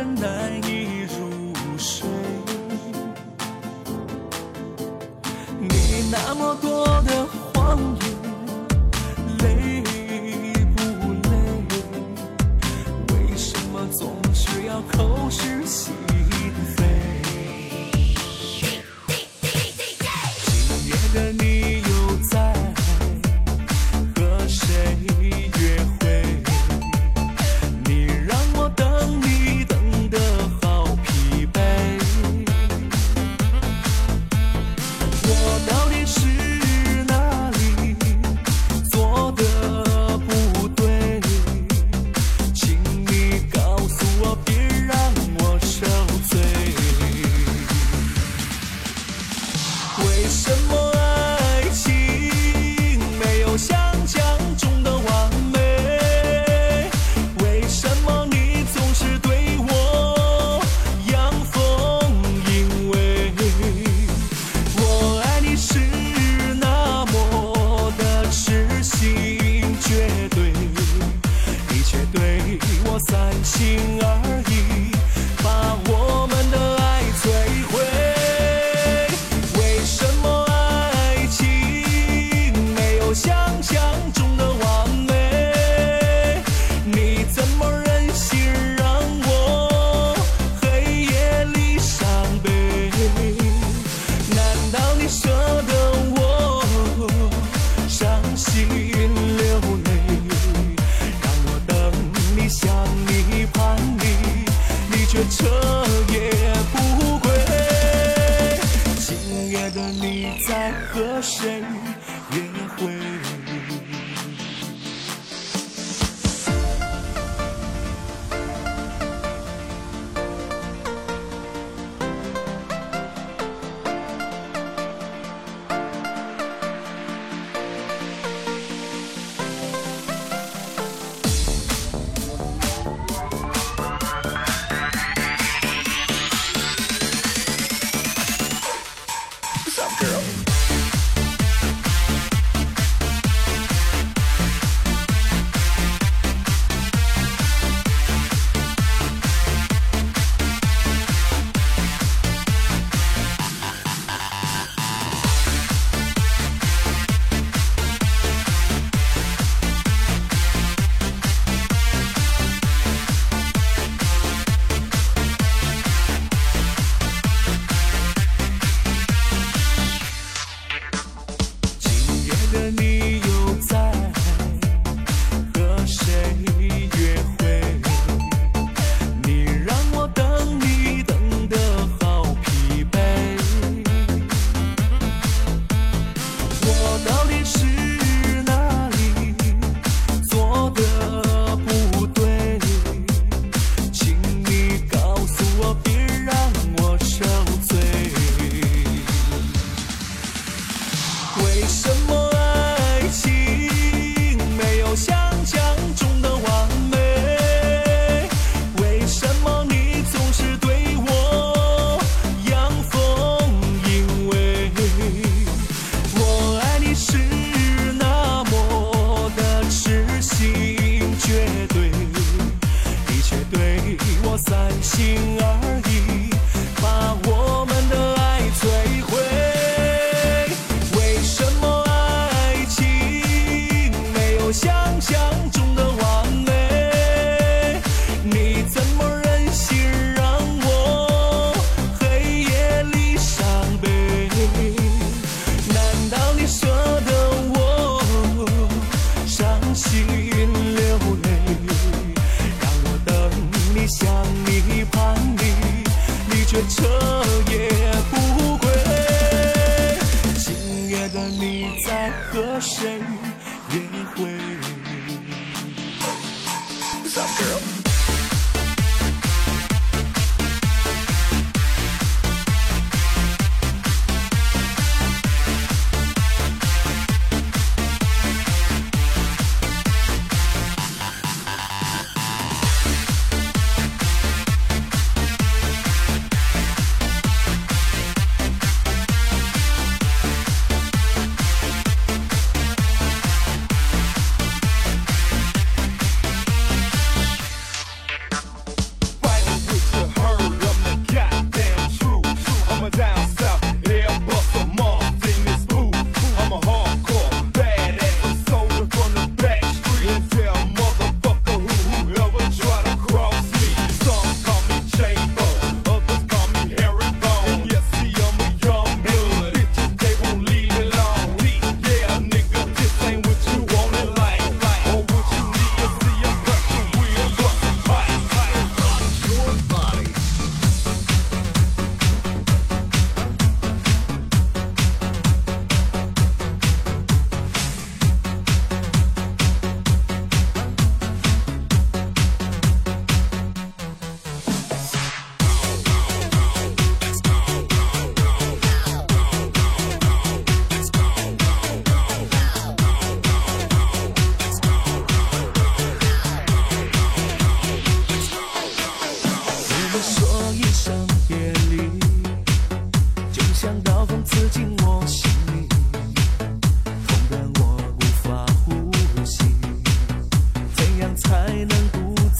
人难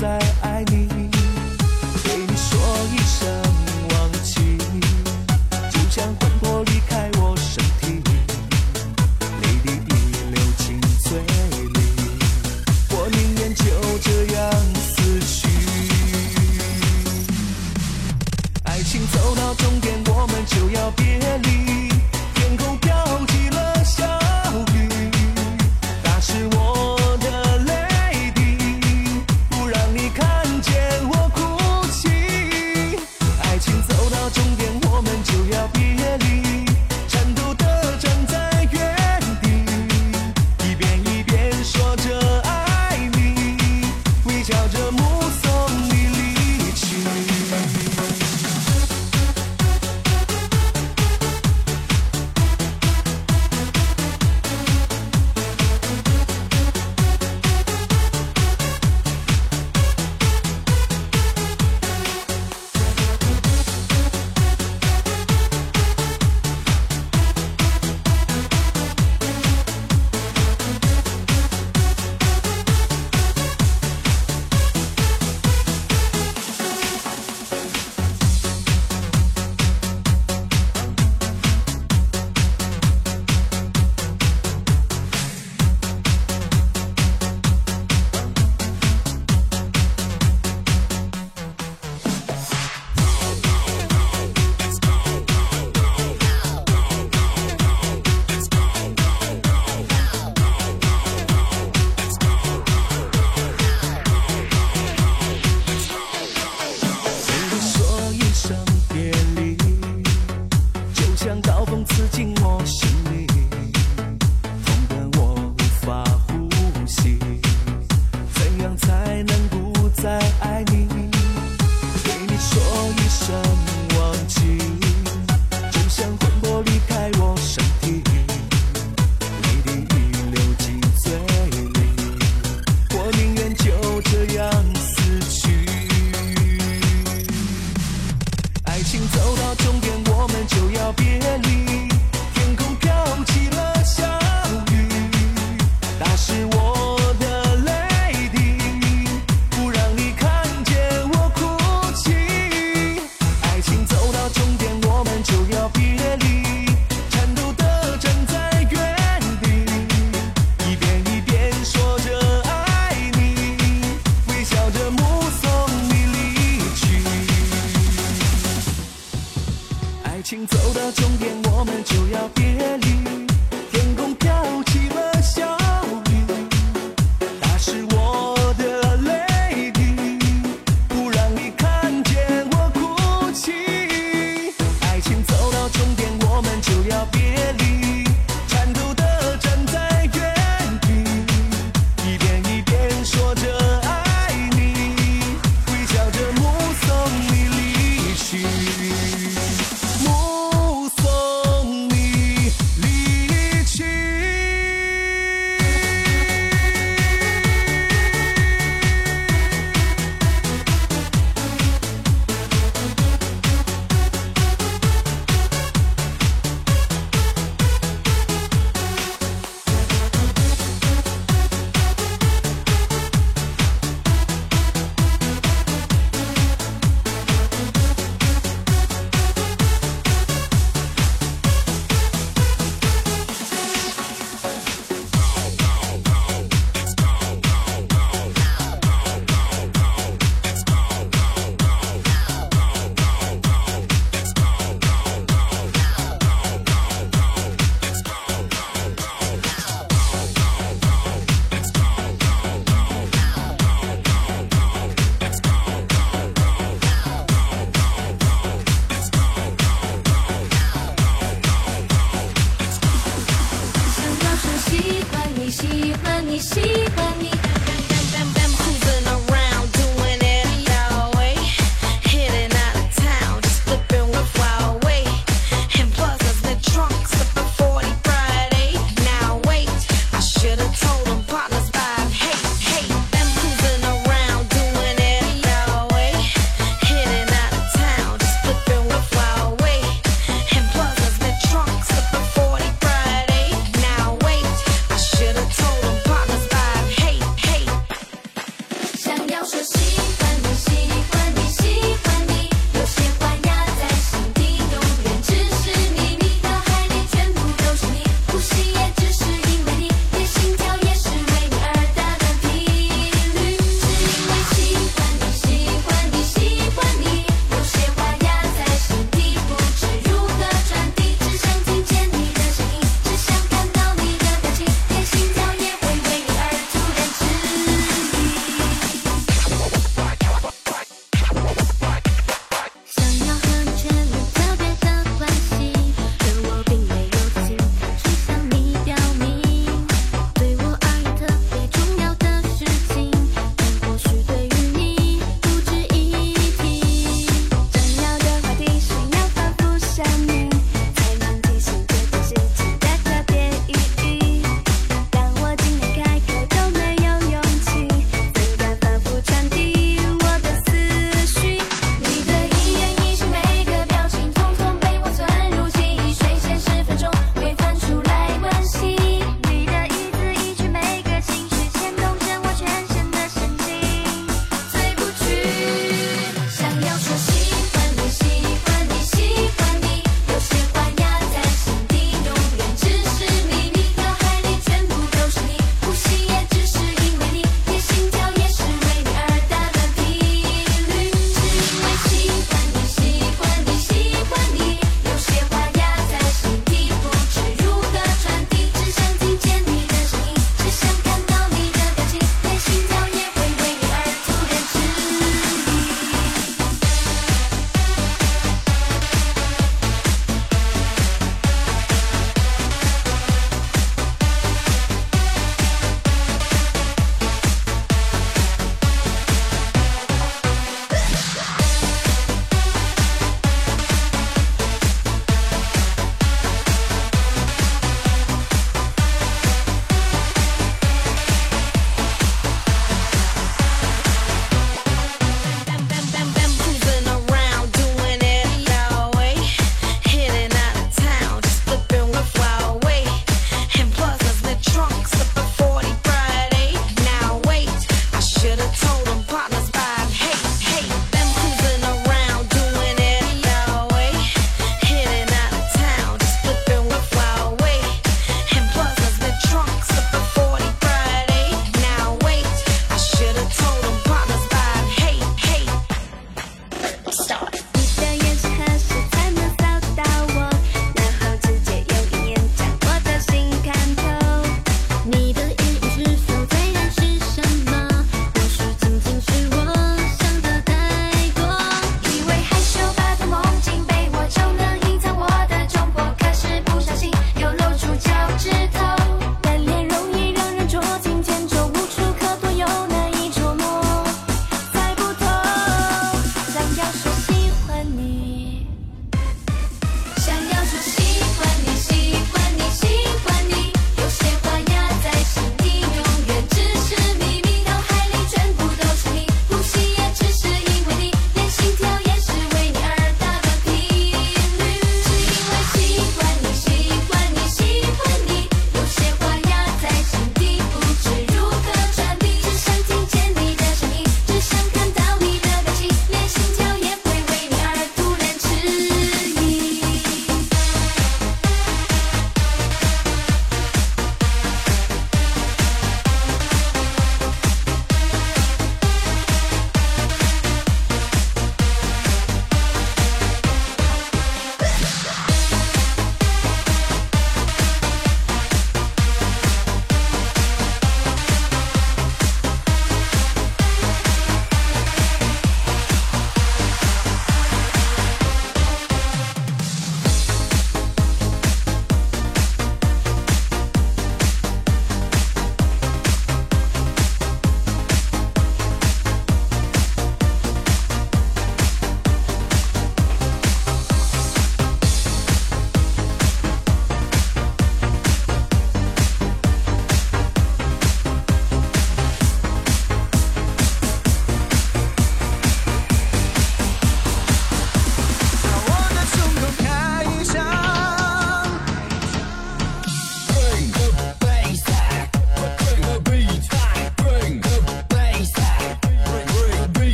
在爱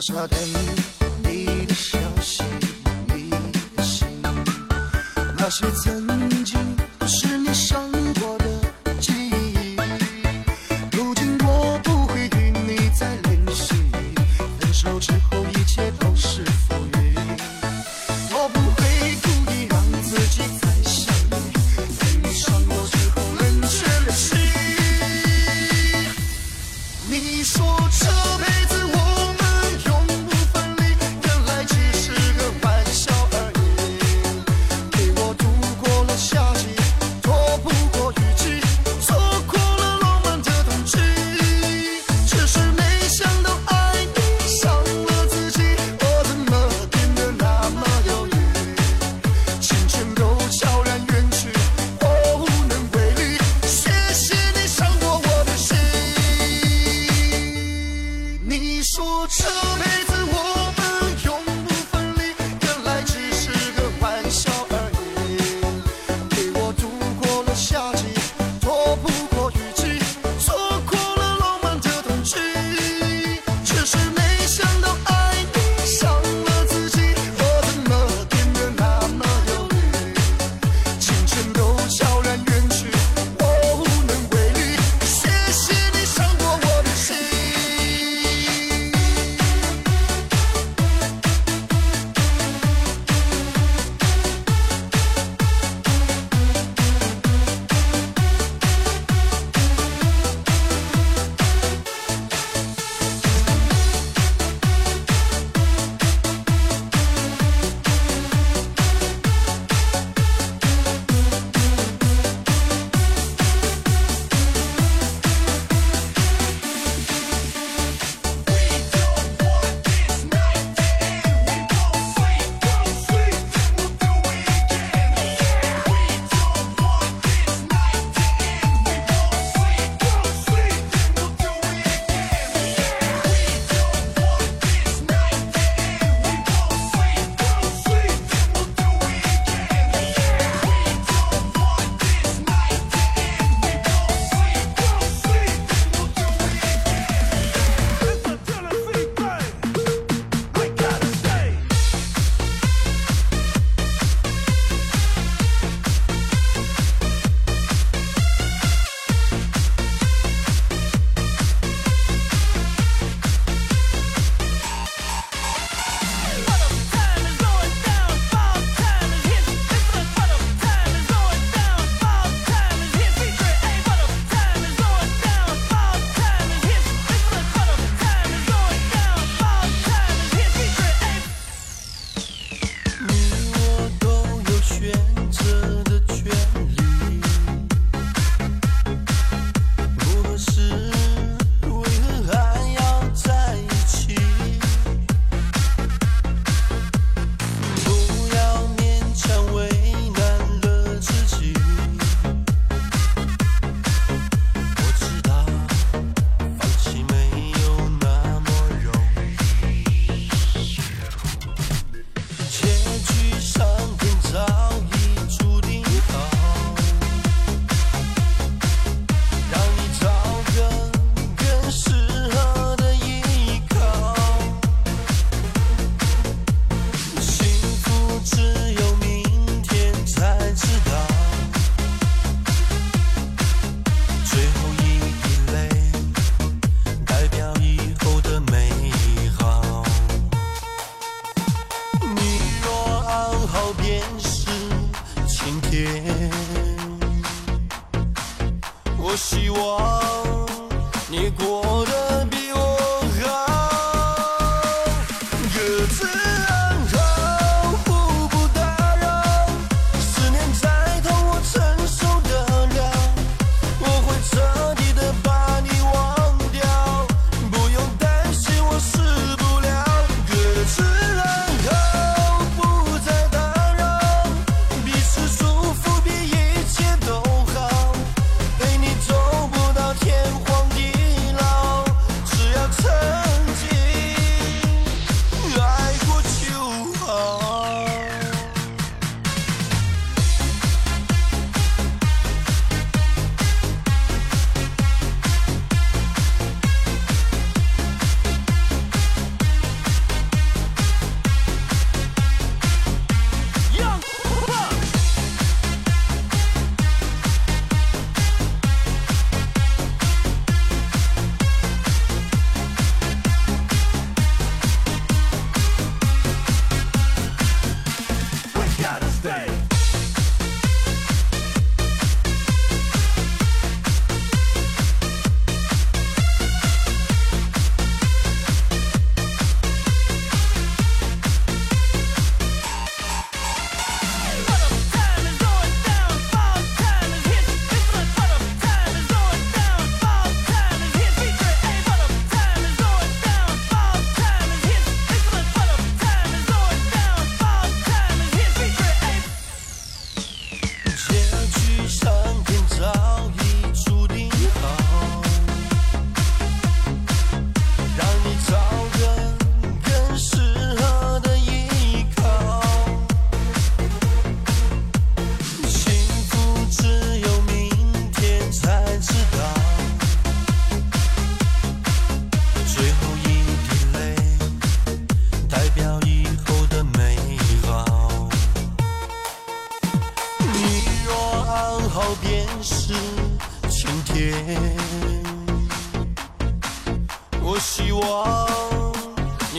傻傻等你的消息，你的心，那些曾经都是你。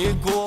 你过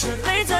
是泪在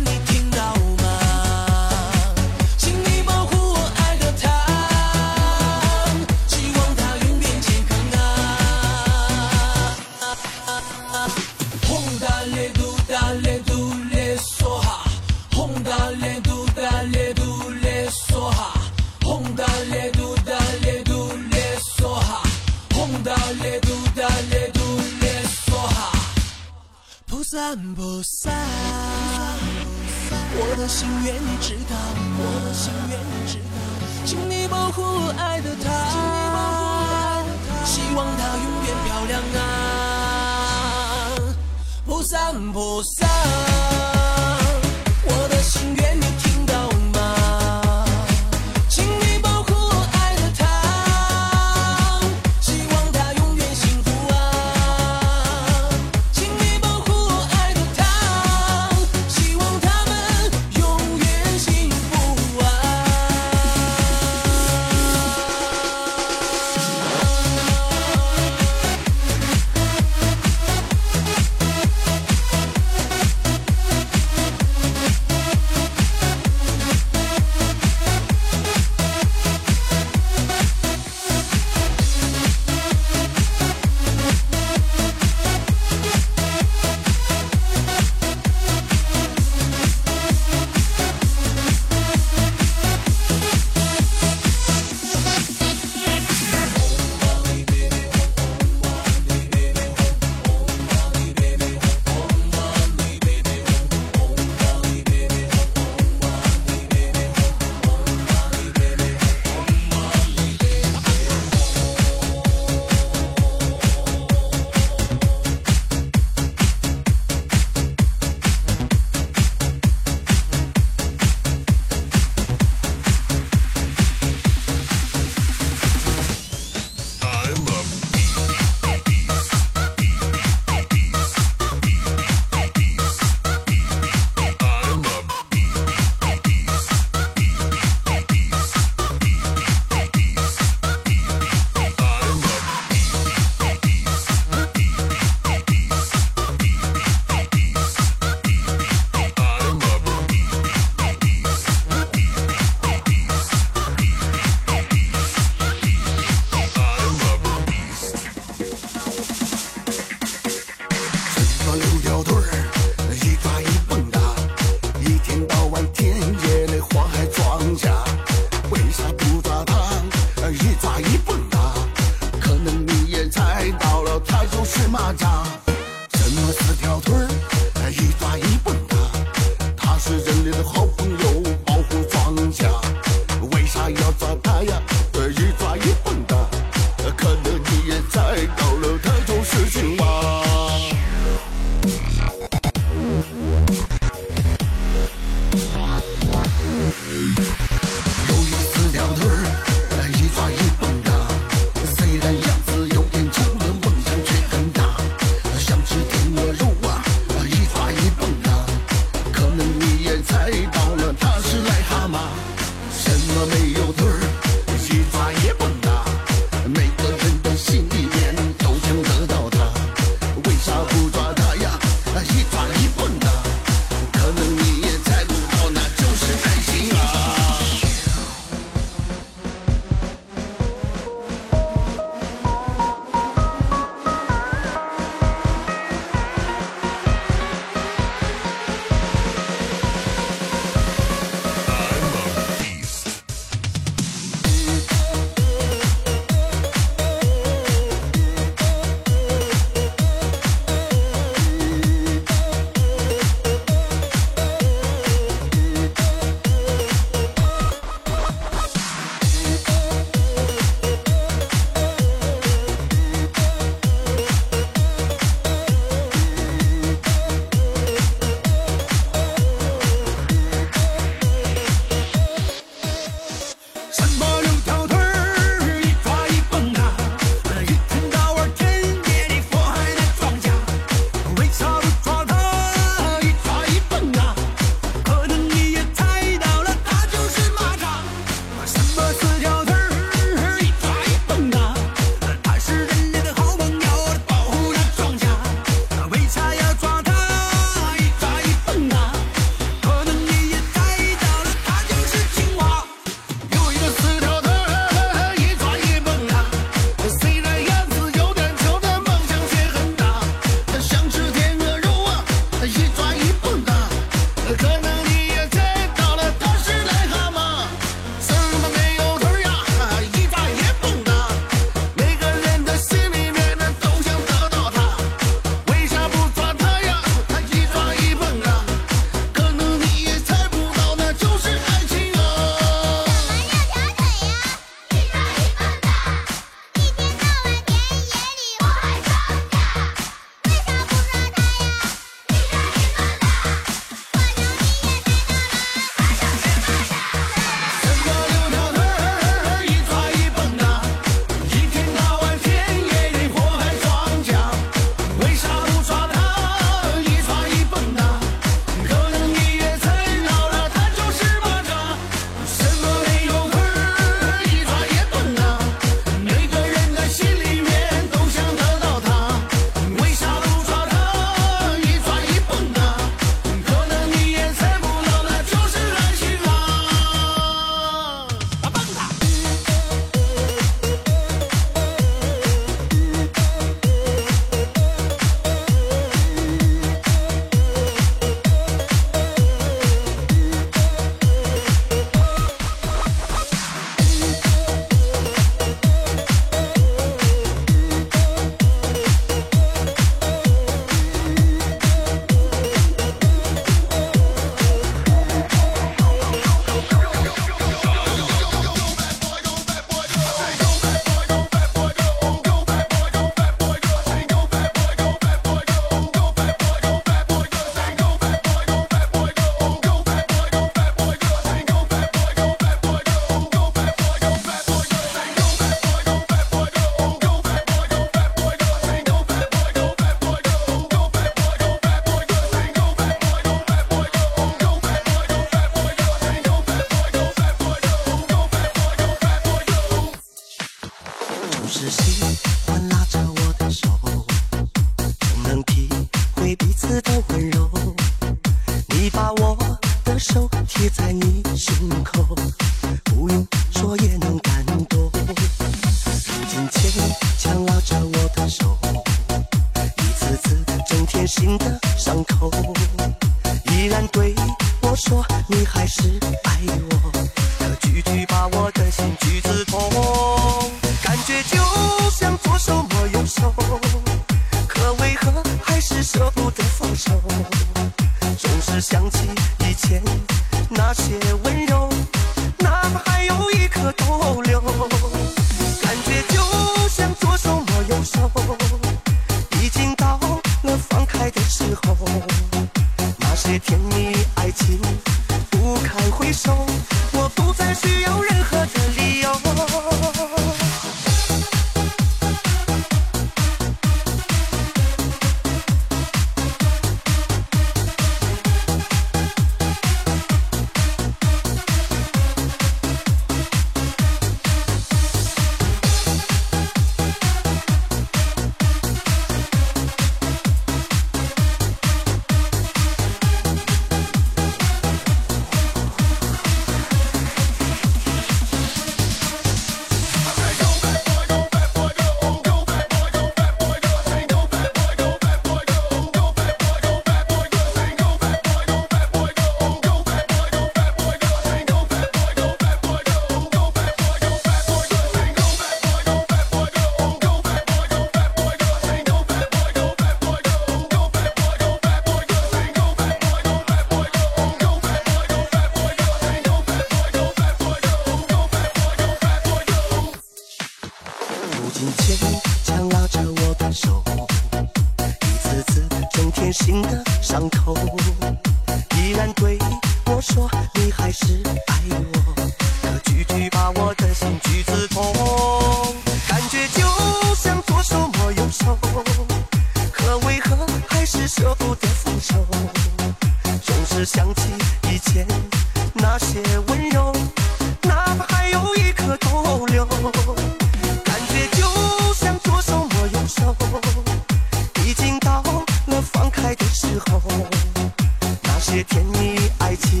些甜蜜爱情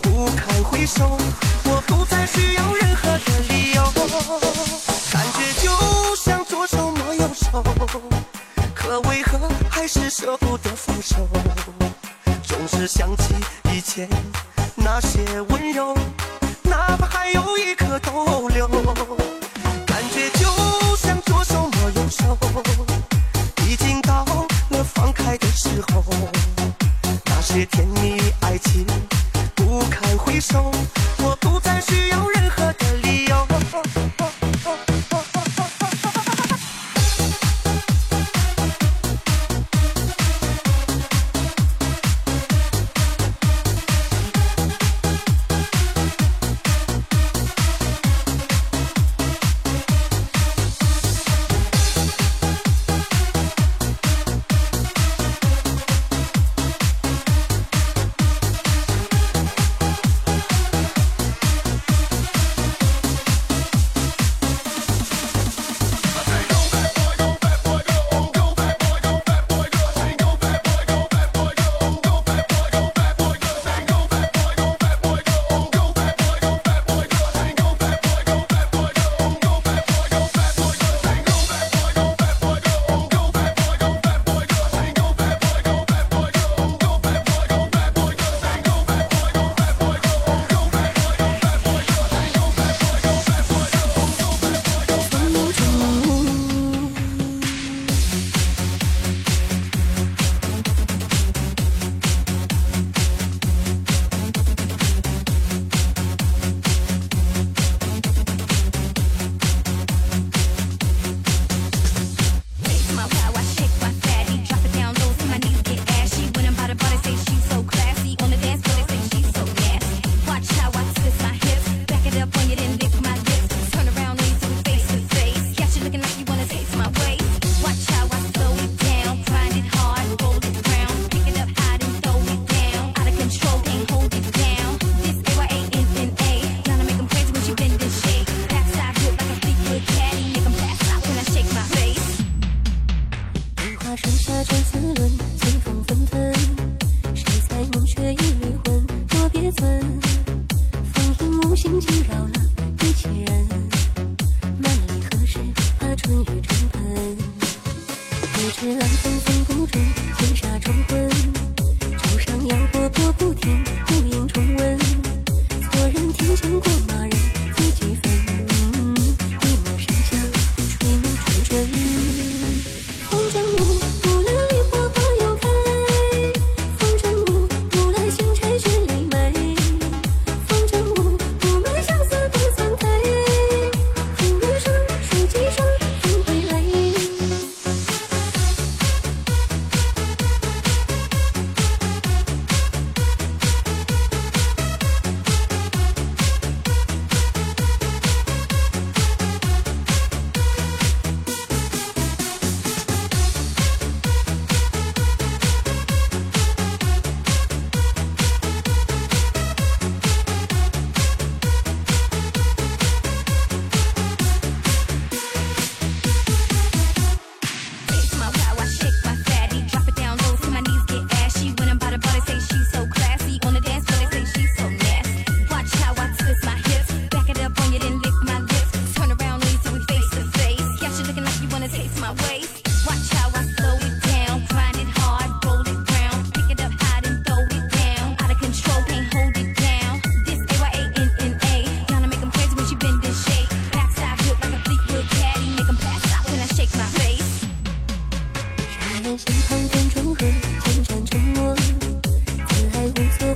不堪回首我不再需要任何的理由。感觉就像左手摸右手可为何还是舍不得放手？总是想起以前。soul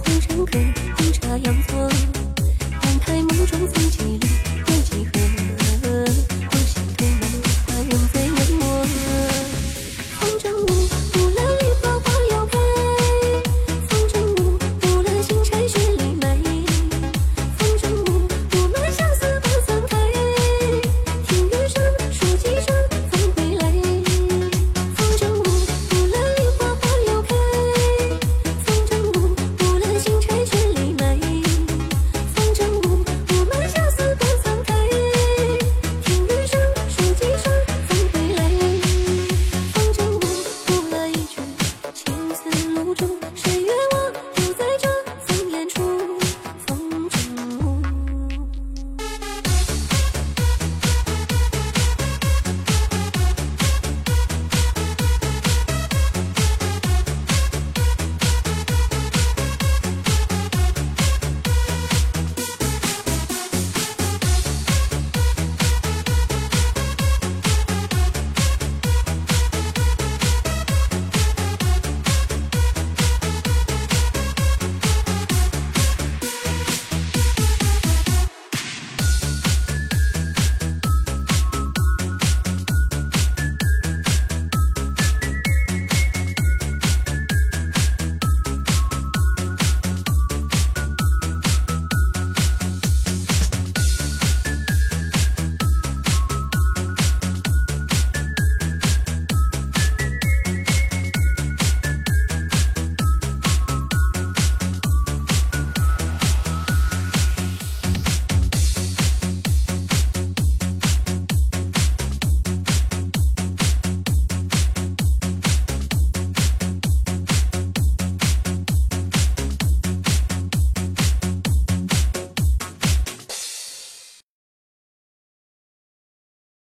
红尘客。